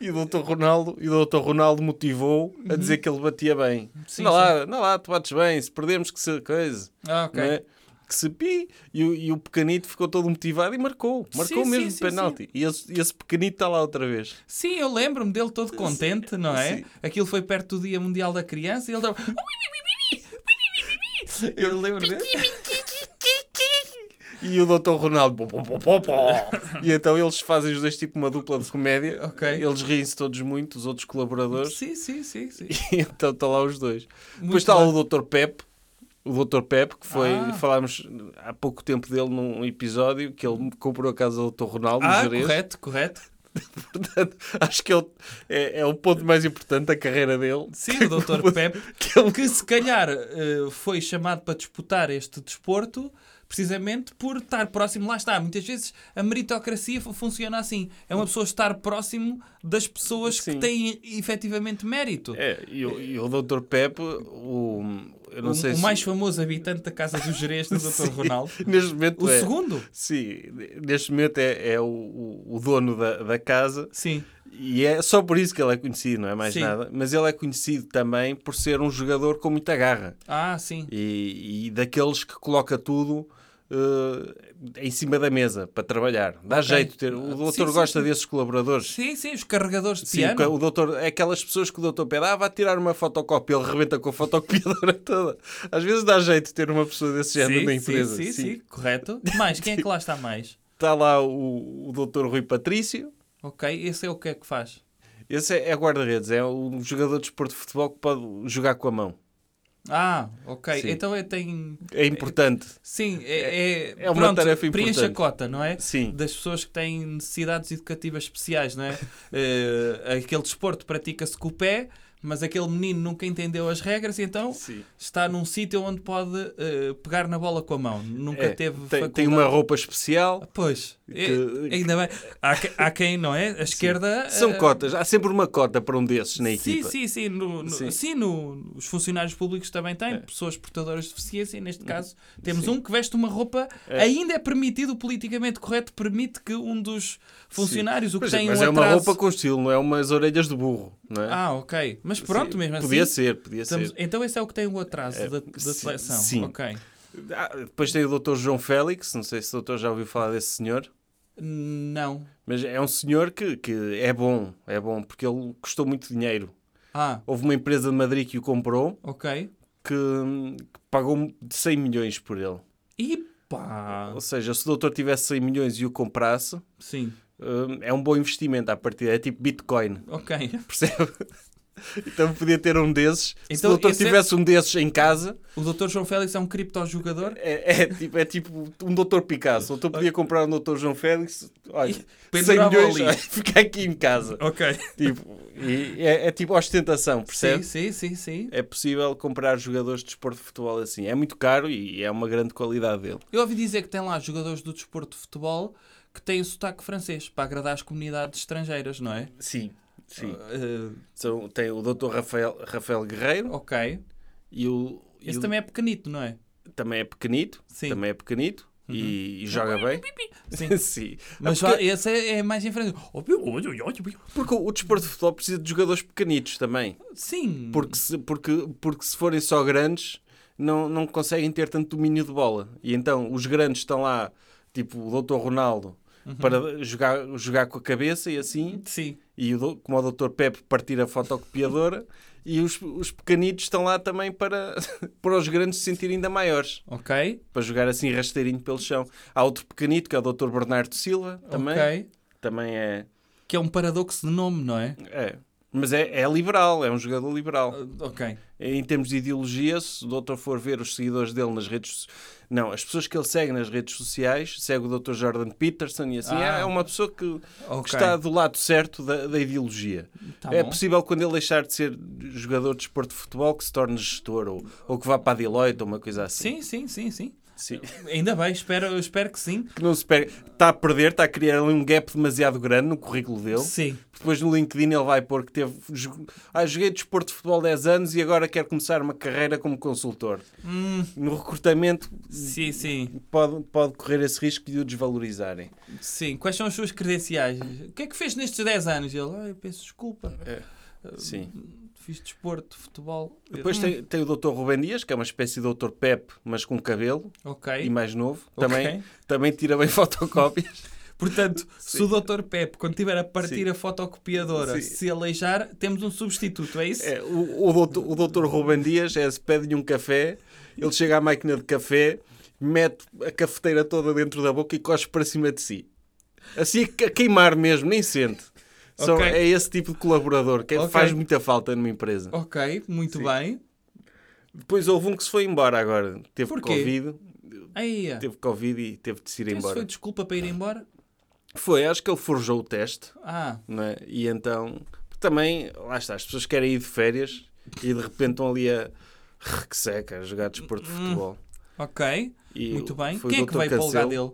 E o Dr. Ronaldo, e o Dr. Ronaldo motivou a dizer que ele batia bem. Uhum. Sim, não lá, não lá, tu bates bem, se perdemos que se coisa. Ah, ok. não é? Que se pi. E, o- e o pequenito ficou todo motivado e marcou. Marcou Sim, mesmo sim, o sim, penalti. E esse, esse pequenito está lá outra vez. Sim, eu lembro-me dele todo contente, não é? sim. Aquilo foi perto do Dia Mundial da Criança e ele estava. Eu lembro dele. E o Dr. Ronaldo. e então eles fazem os dois tipo uma dupla de comédia. Ok. Eles riem-se todos muito, os outros colaboradores. Sim, sim, sim, sim. (laughs) E então estão lá os dois. Muito Depois está bem. o Dr. Pep. O Dr. Pep, que foi, Ah. falámos há pouco tempo dele num episódio, que ele comprou a casa do Dr. Ronaldo, Ah, correto, correto. Portanto, (laughs) acho que é o, é, é o ponto mais importante da carreira dele. Sim, o Dr. (laughs) Pep, (laughs) Que ele- que se calhar eh, foi chamado para disputar este desporto precisamente por estar próximo. Lá está, muitas vezes a meritocracia fu- funciona assim. É uma pessoa estar próximo das pessoas que Sim. têm efetivamente mérito. É, e, o- e o Dr. Pep, o, eu não o, sei o se... mais famoso habitante da Casa dos Jerez do (laughs) Dr. Ronaldo. (laughs) Neste momento O é. segundo? Sim, neste momento é, é o, o, o dono da, da casa Sim. E é só por isso que ele é conhecido, não é mais Sim. nada. Mas ele é conhecido também por ser um jogador com muita garra. Ah, sim. E, e daqueles que coloca tudo eh, em cima da mesa para trabalhar. Dá Ok. jeito ter. O doutor sim, gosta sim. desses colaboradores. Sim, sim, os carregadores de Sim, piano. o doutor, é aquelas pessoas que o doutor pede, ah, vai tirar uma fotocópia, ele rebenta com a fotocopiadora (laughs) toda. Às vezes dá jeito ter uma pessoa desse género na empresa. Sim, sim, sim, correto. Mais, quem é que lá está mais? (laughs) Está lá o, o doutor Rui Patrício, Ok, esse é o que é que faz? esse é, é guarda-redes, é um jogador de desporto de futebol que pode jogar com a mão. Ah, ok. Sim. Então é, tem. É importante. Sim, é. É uma pronto, tarefa Preenche a importante. cota, não é? Sim. Das pessoas que têm necessidades educativas especiais, não é? (laughs) Eh, aquele desporto pratica-se com o pé, mas aquele menino nunca entendeu as regras e então Sim. está num sítio onde pode eh, pegar na bola com a mão. Nunca É, teve tem, faculdade. tem uma roupa especial. Pois, que- ainda bem. Há, há quem, não é? A esquerda. São eh, cotas. Há sempre uma cota para um desses na Sim, equipa. sim, sim. No, no- Sim. sim, no- os funcionários públicos também têm, É. pessoas portadoras de deficiência, e neste caso temos Sim. um que veste uma roupa, É. ainda é permitido, politicamente correto, permite que um dos funcionários, o que é- tem mas um é uma atraso... roupa com estilo, não é umas orelhas de burro. Não é? Ah, ok. Mas pronto, Sim, mesmo Podia assim... ser, podia estamos- ser. Então esse é o que tem o atraso É, da, da sim, seleção. sim. Ok. Ah, depois tem o doutor João Félix, não sei se o doutor já ouviu falar desse senhor. Não. Mas é um senhor que, que é bom, é bom, porque ele custou muito dinheiro. Ah, Houve uma empresa de Madrid que o comprou, ok. que, que pagou 100 milhões por ele. E pá... Ou seja, se o doutor tivesse 100 milhões e o comprasse, Sim. hum, é um bom investimento à partida. É tipo Bitcoin, Ok. (laughs) percebe? (laughs) então podia ter um desses. se Então o doutor é- tivesse um desses em casa, O Dr. João Félix é um criptojogador? é, é tipo, é tipo um doutor Picasso. O doutor podia comprar um doutor João Félix, olha, 100 pendurava milhões, ali. olha, (laughs) fica aqui em casa. Ok. Tipo, e é, é tipo ostentação, percebe? Sim, sim, sim, sim. É possível comprar jogadores de desporto de futebol assim. É muito caro e é uma grande qualidade dele. Eu ouvi dizer que tem lá jogadores do desporto de futebol que têm sotaque francês para agradar as comunidades estrangeiras, não é? Sim, sim. Eh, São, tem o Dr. Rafael, Rafael Guerreiro ok. e o. e Esse o- também é pequenito, não é? também é pequenito. Sim. Também é pequenito e, e joga bem. (laughs) Sim. Sim. Mas porque, vá, esse é, é mais. Oh, porque o desporto de futebol precisa de jogadores pequenitos também. Sim. Porque se, porque, porque se forem só grandes, não, não conseguem ter tanto domínio de bola. E então os grandes estão lá, tipo o Dr. Ronaldo, para jogar, jogar com a cabeça e assim. Sim. E o, como o Dr. Pepe partir a fotocopiadora. (laughs) e os, os pequenitos estão lá também para, (laughs) para os grandes se sentirem ainda maiores. Ok. Para jogar assim rasteirinho pelo chão. Há outro pequenito que é o Dr. Bernardo Silva, também. Ok. Também é, Que é um paradoxo de nome, não é? é. Mas é, é liberal, é um jogador liberal. Uh, ok. Em termos de ideologia, se o doutor for ver os seguidores dele nas redes Não, as pessoas que ele segue nas redes sociais, segue o doutor Jordan Peterson e assim, Ah. é uma pessoa que, que Ok. está do lado certo da, da ideologia. Tá é bom. possível quando ele deixar de ser jogador de desporto de futebol que se torne gestor ou, ou que vá para a Deloitte ou uma coisa assim. Sim, sim, sim, sim. Sim. Ainda bem, espero, eu espero que sim. Que não se pega. Está a perder, está a criar ali um gap demasiado grande no currículo dele. Sim. Depois no LinkedIn ele vai pôr que teve. Ah, joguei desporto de futebol 10 anos e agora quero começar uma carreira como consultor. Hum, No recrutamento sim, sim. pode, pode correr esse risco de o desvalorizarem. Sim. Quais são as suas credenciais? O que é que fez nestes 10 anos? Ele, ai, peço desculpa. Sim. Fiz desporto, futebol. Depois tem, tem o Dr. Rubem Dias, que é uma espécie de Dr. Pep, mas com cabelo Ok. e mais novo. Também, também tira bem (laughs) fotocópias. Portanto, se o Dr. Pep, quando tiver a partir Sim. a fotocopiadora, Sim. se aleijar, temos um substituto, é isso? É, o, o, doutor, o doutor Rubem Dias é, se pede-lhe um café, ele chega à máquina de café, mete a cafeteira toda dentro da boca e cospe para cima de si. Assim a queimar mesmo, nem sente. São- Ok. É esse tipo de colaborador que Ok. faz muita falta numa empresa. Ok, muito Sim. bem. Depois houve um que se foi embora agora. Teve Porquê? Covid. Aí, Teve Covid e teve de se ir Então, isso embora. foi desculpa para ir embora? Foi, acho que ele forjou o teste. Ah, não é? E então, também, lá está, as pessoas querem ir de férias e de repente estão ali a que seca, a jogar desporto de futebol. ok. E muito bem. Quem é que veio para o lugar dele?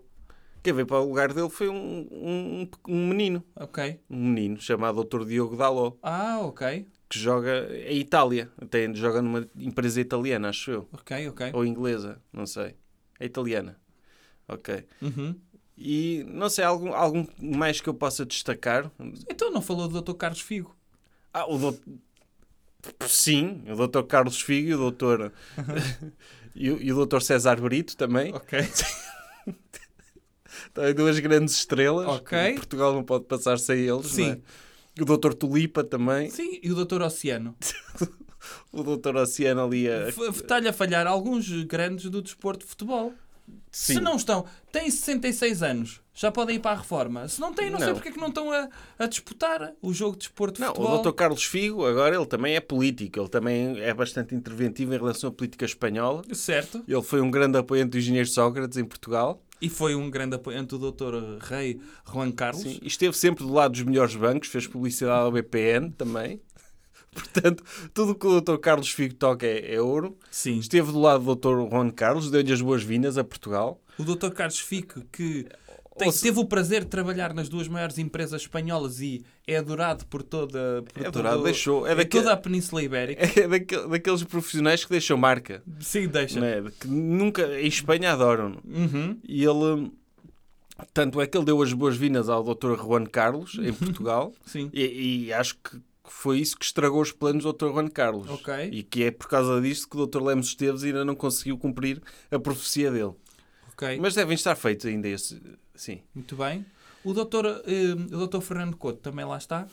Quem veio para o lugar dele foi um, um, um menino, Ok. um menino chamado Dr. Diogo Daló, Ah, ok. que joga em Itália, até joga numa empresa italiana, acho eu, Ok, ok. ou inglesa, não sei. É italiana. Ok. Uhum. E não sei, algum, algum mais que eu possa destacar? Então não falou do Dr. Carlos Figo. Ah, o doutor... Sim, o doutor Carlos Figo e o doutor... (laughs) e, o- e o doutor César Brito também. Ok. (laughs) Também duas grandes estrelas. Ok. Portugal não pode passar sem eles. Sim. não é? O doutor Tulipa também. Sim, e o Dr. Oceano. (laughs) O doutor Oceano ali a... Está-lhe a falhar alguns grandes do desporto de futebol. Sim. Se não estão, têm 66 anos, já podem ir para a reforma. Se não têm, não, sei Não. porque é que não estão a, a disputar o jogo de desporto de Não, futebol. o doutor Carlos Figo, agora ele também é político. Ele também é bastante interventivo em relação à política espanhola. Certo. Ele foi um grande apoiante do engenheiro Sócrates em Portugal. E foi um grande apoiante do Dr. Rei Juan Carlos. Sim. Esteve sempre do lado dos melhores bancos, fez publicidade ao BPN também. (laughs) Portanto, tudo o que o Dr. Carlos Figo toca é, é ouro. Sim. Esteve do lado do Dr. Juan Carlos, deu-lhe as boas-vindas a Portugal. O Dr. Carlos Fico, que tem- teve o prazer de trabalhar nas duas maiores empresas espanholas e é adorado por toda, por É adorado, todo- deixou- é em daque- toda a Península Ibérica. (laughs) É daquele- daqueles profissionais que deixam marca. Sim, deixa. não é? Que nunca, em Espanha adoram. Uhum. E ele, tanto é que ele deu as boas-vindas ao Dr. Juan Carlos em Portugal. (laughs) Sim. E, e acho que foi isso que estragou os planos do Dr. Juan Carlos. Ok. E que é por causa disto que o Dr. Lemos Esteves ainda não conseguiu cumprir a profecia dele. Ok. Mas devem estar feitos ainda esse. Sim. Muito bem. O Dr. eh, o Dr. Fernando Couto também lá está.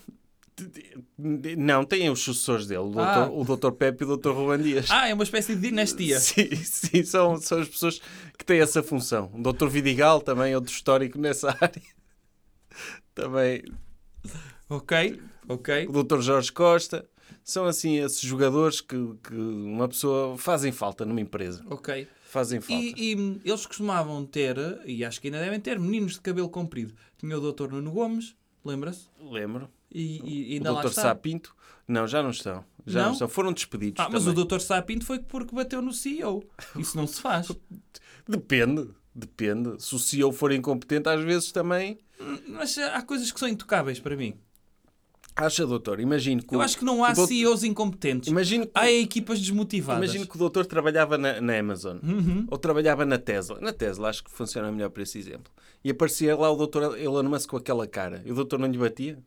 Não, têm os sucessores dele, o. Ah. o Dr. Pepe e o Dr. Ruben Dias. Ah, é uma espécie de dinastia. (laughs) Sim, sim são, são as pessoas que têm essa função. O Dr. Vidigal também é outro histórico nessa (laughs) área. Também Ok, ok. o Dr. Jorge Costa. São assim esses jogadores que, que uma pessoa fazem falta numa empresa. Ok. Fazem falta. E, e, hum, eles costumavam ter, e acho que ainda devem ter, meninos de cabelo comprido. Tinha o Dr. Nuno Gomes, lembra-se? Lembro. E, e, e o Dr. Sapinto. Não, já não estão. Já não, Não? estão. Foram despedidos. Ah, mas o Dr. Sapinto foi porque bateu no CEO. Isso não se faz. (laughs) Depende. Depende. Se o CEO for incompetente, às vezes também. Mas há coisas que são intocáveis para mim. Acha, doutor? Imagino que. Eu o- acho que não há doutor- CEOs incompetentes. Imagino que, Há equipas desmotivadas. imagino que o doutor trabalhava na, na Amazon. Uhum. Ou trabalhava na Tesla. Na Tesla, acho que funciona melhor para esse exemplo. E aparecia lá o doutor Elon Musk com aquela cara. E o doutor não lhe batia?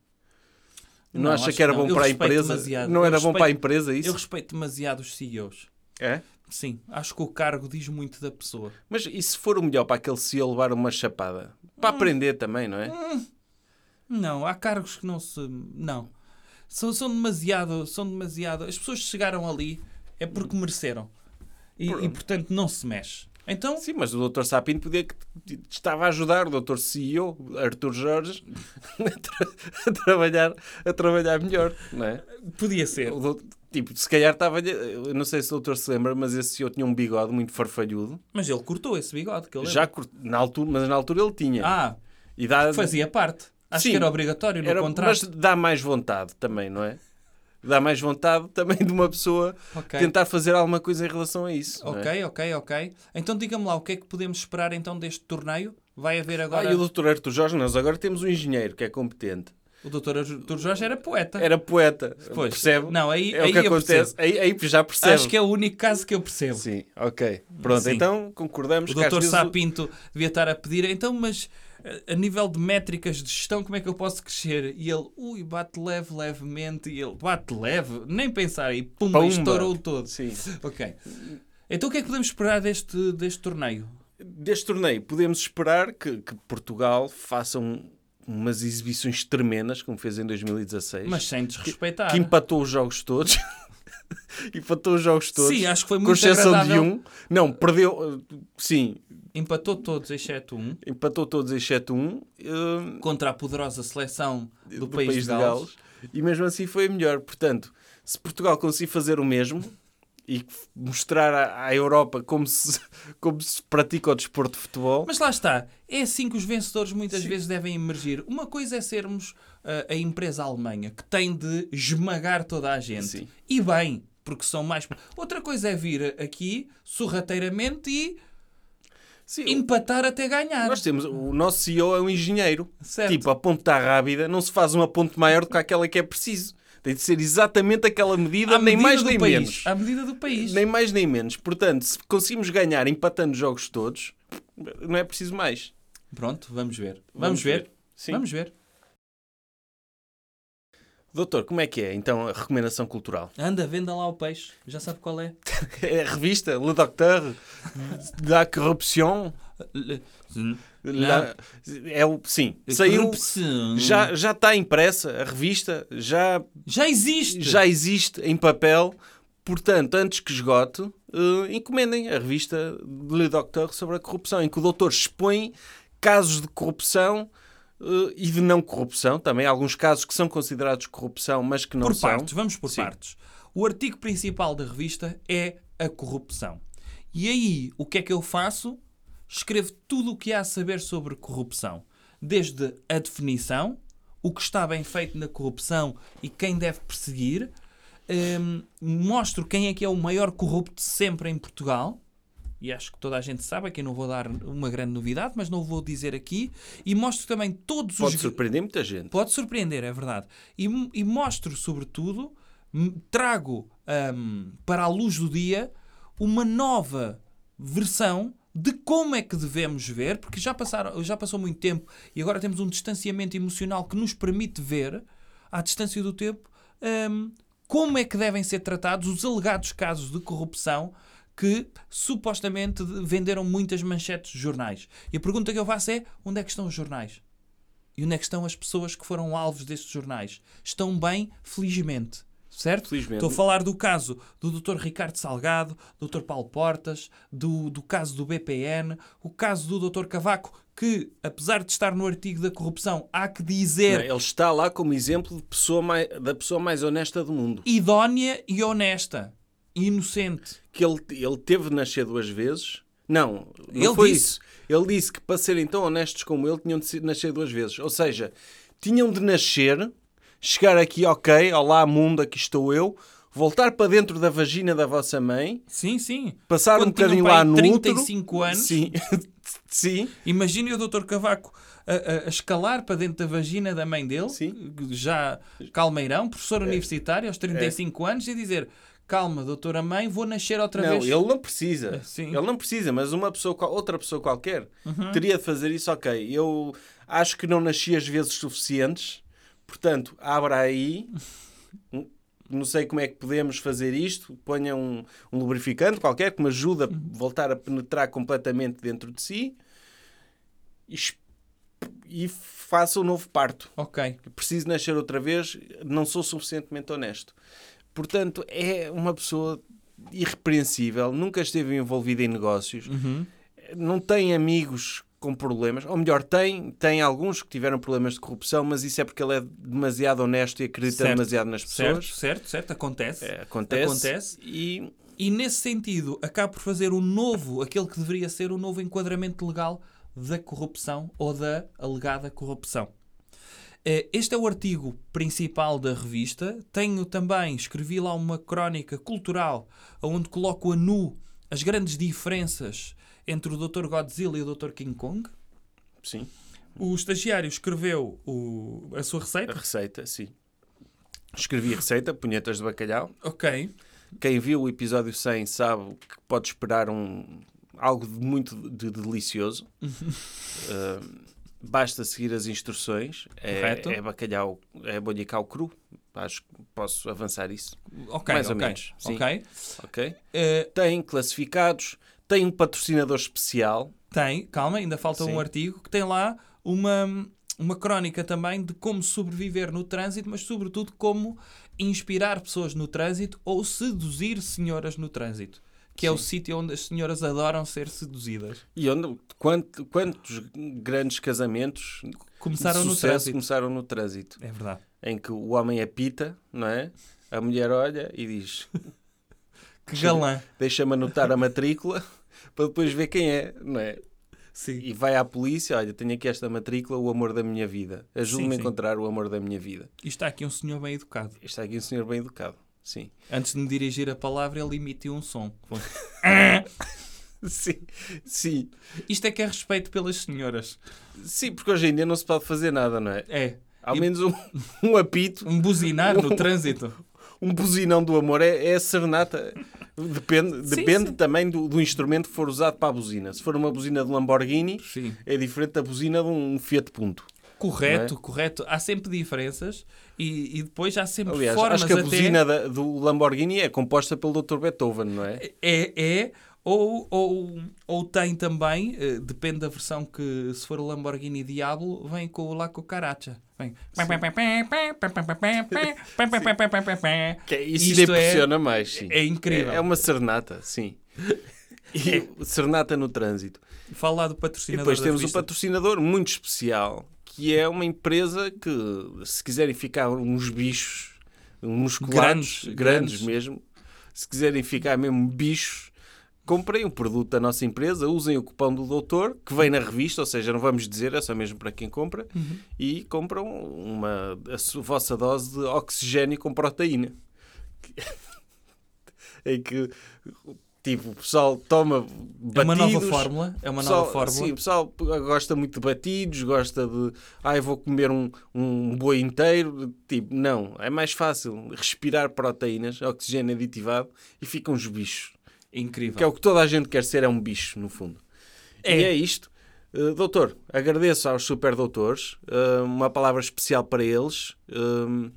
Não, Não, acha que era que bom Eu para a empresa? demasiado. Não Eu era bom respeito- para a empresa isso? Eu respeito demasiado os CEOs. É? Sim, acho que o cargo diz muito da pessoa. Mas e se for o melhor para aquele CEO levar uma chapada? Para Hum. aprender também, não é? Não, há cargos que não se. Não. São, são demasiado. São demasiado. As pessoas que chegaram ali é porque mereceram. E, e, portanto não se mexe. Então, Sim, mas o doutor Sapinto podia que estava a ajudar o doutor CEO, Arthur Jorge, (laughs) a, tra- a trabalhar, a trabalhar melhor, não é? podia ser. Doutor- tipo, se calhar estava... Eu não sei se o doutor se lembra, mas esse CEO tinha um bigode muito farfalhudo. Mas ele cortou esse bigode que lembro. Já na altura, mas na altura ele tinha. Ah, e dá, fazia parte. Acho Sim. que era obrigatório no era, contrato. mas dá mais vontade também, não é? Dá mais vontade também de uma pessoa Ok. tentar fazer alguma coisa em relação a isso. é? Ok, ok, ok. Então diga-me lá, o que é que podemos esperar então deste torneio? Vai haver agora. Ah, e o doutor Arthur Jorge, nós agora temos um engenheiro que é competente. O doutor Artur Jorge era poeta. Era poeta, Pois. percebe? Não, aí, É aí o que acontece. Aí, aí já percebe. Acho que é o único caso que eu percebo. Sim, ok. Pronto, Sim. então concordamos O doutor vezes o- Sapinto devia estar a pedir, então, mas a nível de métricas de gestão, como é que eu posso crescer? E ele, ui, bate leve, levemente. E ele, bate leve, nem pensar. E pumba, Pumba. estourou todo. Sim. Ok. Então o que é que podemos esperar deste, deste torneio? Deste torneio, podemos esperar que, que Portugal faça um- umas exibições tremendas, como fez em 2016. Mas sem desrespeitar. que empatou os jogos todos. (laughs) empatou os jogos todos. Sim, acho que foi com muito exceção de agradável. um. Não, perdeu. uh, Sim, Empatou todos, exceto um, empatou todos, exceto um. uh, contra a poderosa seleção do, do país, de Gales. E mesmo assim foi a melhor. Portanto, se Portugal conseguir fazer o mesmo e mostrar à, à Europa como se, (laughs) como se pratica o desporto de futebol, Mas lá está, é assim que os vencedores muitas vezes devem emergir. Uma coisa é sermos ah, a empresa Alemanha, que tem de esmagar toda a gente. Sim. E bem, porque são mais. Outra coisa é vir aqui sorrateiramente e sim, empatar até ganhar. nós temos o nosso CEO é um engenheiro. Certo. Tipo, a ponte está rápida, não se faz uma ponte maior do que aquela que é preciso. Tem de ser exatamente aquela medida, À nem medida mais nem país. menos. À medida do país. Nem mais nem menos. Portanto, se conseguimos ganhar empatando os jogos todos, não é preciso mais. Pronto, vamos ver. Vamos, ver. Sim. Vamos ver. Doutor, como é que é então a recomendação cultural? Anda, venda lá o peixe. Já sabe qual é? (laughs) É a revista Le Docteur da Corruption? La- É o, sim, saiu, Corrupção. já, já está impressa a revista, já, Já existe. já existe em papel. Portanto, antes que esgote, eh, encomendem a revista Le Docteur sobre a corrupção, em que o doutor expõe casos de corrupção e de não corrupção, também alguns casos que são considerados corrupção, mas que não por são. partes, vamos por Sim. partes. O artigo principal da revista é a corrupção. E aí, o que é que eu faço? Escrevo tudo o que há a saber sobre corrupção. Desde a definição, o que está bem feito na corrupção e quem deve perseguir. Hum, mostro quem é que é o maior corrupto de sempre em Portugal. E acho que toda a gente sabe, aqui não vou dar uma grande novidade, mas não vou dizer aqui. E mostro também todos Pode os... surpreender muita gente. Pode surpreender, é verdade. E, e mostro, sobretudo, trago hum, para a luz do dia uma nova versão de como é que devemos ver, porque já, passaram, já passou muito tempo e agora temos um distanciamento emocional que nos permite ver, à distância do tempo, hum, como é que devem ser tratados os alegados casos de corrupção que supostamente venderam muitas manchetes de jornais. E a pergunta que eu faço é: onde é que estão os jornais? E onde é que estão as pessoas que foram alvos destes jornais? Estão bem, felizmente. Certo? Felizmente. Estou a falar do caso do Dr. Ricardo Salgado, do Dr. Paulo Portas, do, do caso do BPN, o caso do Dr. Cavaco, que, apesar de estar no artigo da corrupção, há que dizer Não, Ele está lá como exemplo pessoa mais- da pessoa mais honesta do mundo. idónea e honesta. Inocente. Que ele, ele teve de nascer duas vezes. Não, não Ele foi disse. isso. Ele disse que para serem tão honestos como ele, tinham de nascer duas vezes. Ou seja, tinham de nascer, chegar aqui, ok, olá mundo, aqui estou eu, voltar para dentro da vagina da vossa mãe, Sim, sim. passar um Quando tinham, bocadinho lá no 35 útero. anos. Sim, (laughs) sim. Imagine o Dr. Cavaco a, a- escalar para dentro da vagina da mãe dele, Sim. já calmeirão, professor universitário, aos 35 anos, e dizer: Calma, doutora mãe, vou nascer outra Não, vez. ele não precisa. Sim. Ele não precisa, mas uma pessoa, outra pessoa qualquer Uhum. teria de fazer isso. Ok, eu acho que não nasci as vezes suficientes, portanto, abra aí. (laughs) Não sei como é que podemos fazer isto. Ponha um, um lubrificante qualquer que me ajude a Uhum. voltar a penetrar completamente dentro de si e, e faça um novo parto. Ok. Preciso nascer outra vez, não sou suficientemente honesto. Portanto, é uma pessoa irrepreensível, nunca esteve envolvida em negócios, Uhum. não tem amigos com problemas, ou melhor, tem, tem alguns que tiveram problemas de corrupção, mas isso é porque ele é demasiado honesto e acredita Certo. demasiado nas Certo, pessoas. certo, certo. Acontece. É, acontece. Acontece. E E nesse sentido, acaba por fazer o novo, aquele que deveria ser o novo enquadramento legal da corrupção ou da alegada corrupção. Eh, Este é o artigo principal da revista. Tenho também, escrevi lá uma crónica cultural onde coloco a nu as grandes diferenças entre o Dr. Godzilla e o Dr. King Kong. sim, O estagiário escreveu o- a sua a receita. receita, sim. Escrevi a receita, punhetas de bacalhau. Ok. Quem viu o episódio 100 sabe que pode esperar um, algo de muito de delicioso. Uh, (laughs) basta seguir as instruções. Correto. É, é bacalhau, é bolhicau cru. Acho que posso avançar isso. Ok, Mais ou ok, menos, sim. ok. Ok? Eh, Tem classificados, tem um patrocinador especial. Tem, calma, ainda falta Sim. um artigo que tem lá uma, uma crónica também de como sobreviver no trânsito, mas sobretudo como inspirar pessoas no trânsito ou seduzir senhoras no trânsito. Que é o sítio onde as senhoras adoram ser seduzidas. E onde, quanto- quantos grandes casamentos Começaram no trânsito. começaram no trânsito. É verdade. Em que o homem apita, não é? A mulher olha e diz: (laughs) Que galã. deixa-me anotar a matrícula para depois ver quem é, não é? Sim. E vai à polícia, olha, tenho aqui esta matrícula, o amor da minha vida. Ajude-me Sim, a sim. encontrar o amor da minha vida. E está aqui um senhor bem educado. Está aqui um senhor bem educado. Sim. Antes de me dirigir a palavra, ele emitiu um som. Foi. (laughs) Sim, sim. Isto é que é respeito pelas senhoras. Sim, porque hoje em dia não se pode fazer nada, não é? É. Ao E- menos um, um apito, Um buzinar no trânsito. um buzinão do amor é, é a serenata. Depende, Sim, depende sim. também do, do instrumento que for usado para a buzina. Se for uma buzina de Lamborghini, Sim. é diferente da buzina de um Fiat Punto. Correto, é? correto. Há sempre diferenças e, e depois há sempre Aliás, formas acho que a até... buzina da- do Lamborghini é composta pelo Dr. Beethoven, não é? É, é ou, ou, ou tem também, eh, depende da versão que, se for o Lamborghini Diablo, vem com o La Cucaracha. Vem. Que é- isso Isto impressiona mais, sim. é incrível. É, é uma serenata, sim. E serenata no trânsito. Fala lá do E patrocinador depois da temos um patrocinador muito especial, que é uma empresa que, se quiserem ficar uns bichos musculados, Grandes, grandes, grandes. mesmo, se quiserem ficar mesmo bichos, comprem um produto da nossa empresa, usem o cupom do doutor, que vem na revista, ou seja, não vamos dizer, é só mesmo para quem compra, Uhum. e compram uma, a vossa dose de oxigênio com proteína. (laughs) em que tipo, o pessoal toma batidos, É uma nova fórmula. É uma pessoal, nova fórmula. Sim, o pessoal gosta muito de batidos, gosta de. Ah, eu vou comer um, um boi inteiro. Tipo, não. É mais fácil respirar proteínas, oxigênio aditivado e ficam os bichos. Incrível. Que é o que toda a gente quer ser, é um bicho, no fundo. É. E é isto. Uh, doutor, agradeço aos super doutores. Uh, uma palavra especial para eles. Um,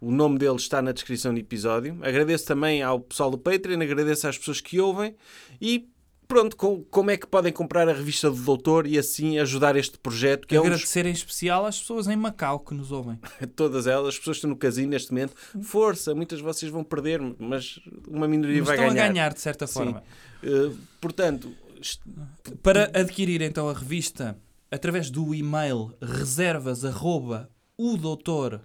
o nome deles está na descrição do episódio. Agradeço também ao pessoal do Patreon, agradeço às pessoas que ouvem. E pronto, com- como é que podem comprar a revista do doutor e assim ajudar este projeto, que é um Agradecer em especial às pessoas em Macau que nos ouvem. (laughs) todas elas, as pessoas que estão no casino neste momento. Força, muitas de vocês vão perder, mas uma minoria Mas vai estão ganhar. a ganhar, de certa forma. Uh, portanto, est- Para adquirir então a revista através do e-mail reservas.udoutor.pt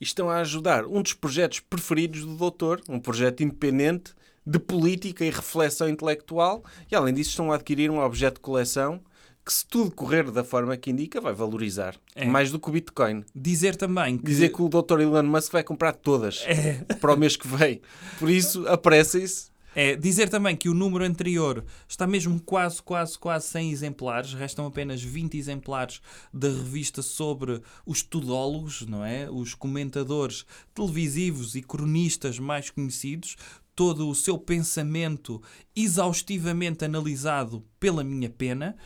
e estão a ajudar um dos projetos preferidos do doutor, um projeto independente de política e reflexão intelectual, e além disso estão a adquirir um objeto de coleção que, se tudo correr da forma que indica, vai valorizar. É. Mais do que o Bitcoin. Dizer também que Dizer que o Dr. Elon Musk vai comprar todas para o mês que vem. Por isso, apressem-se. É, dizer também que o número anterior está mesmo quase, quase, quase 100 exemplares. Restam apenas 20 exemplares da revista sobre os tudólogos, não é? Os comentadores televisivos e cronistas mais conhecidos. Todo o seu pensamento exaustivamente analisado pela minha pena.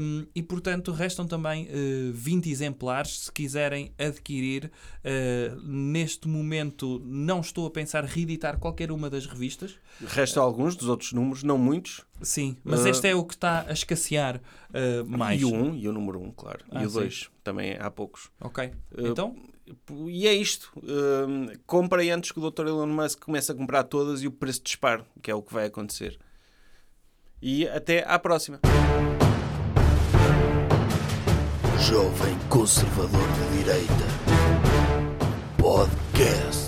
Hum, e, portanto, restam também eh, 20 exemplares se quiserem adquirir. Eh, neste momento, não estou a pensar reeditar qualquer uma das revistas. Restam alguns dos outros números, não muitos. Sim, mas Ah. este é o que está a escassear mais. E o 1 um, e o número 1, um, claro. Ah, e o sim. 2 também há poucos. Ok. Uh, Então, E é isto. Hum, comprem antes que o Dr. Elon Musk comece a comprar todas e o preço dispare, que é o que vai acontecer. E até à próxima. Jovem Conservador de Direita. Podcast.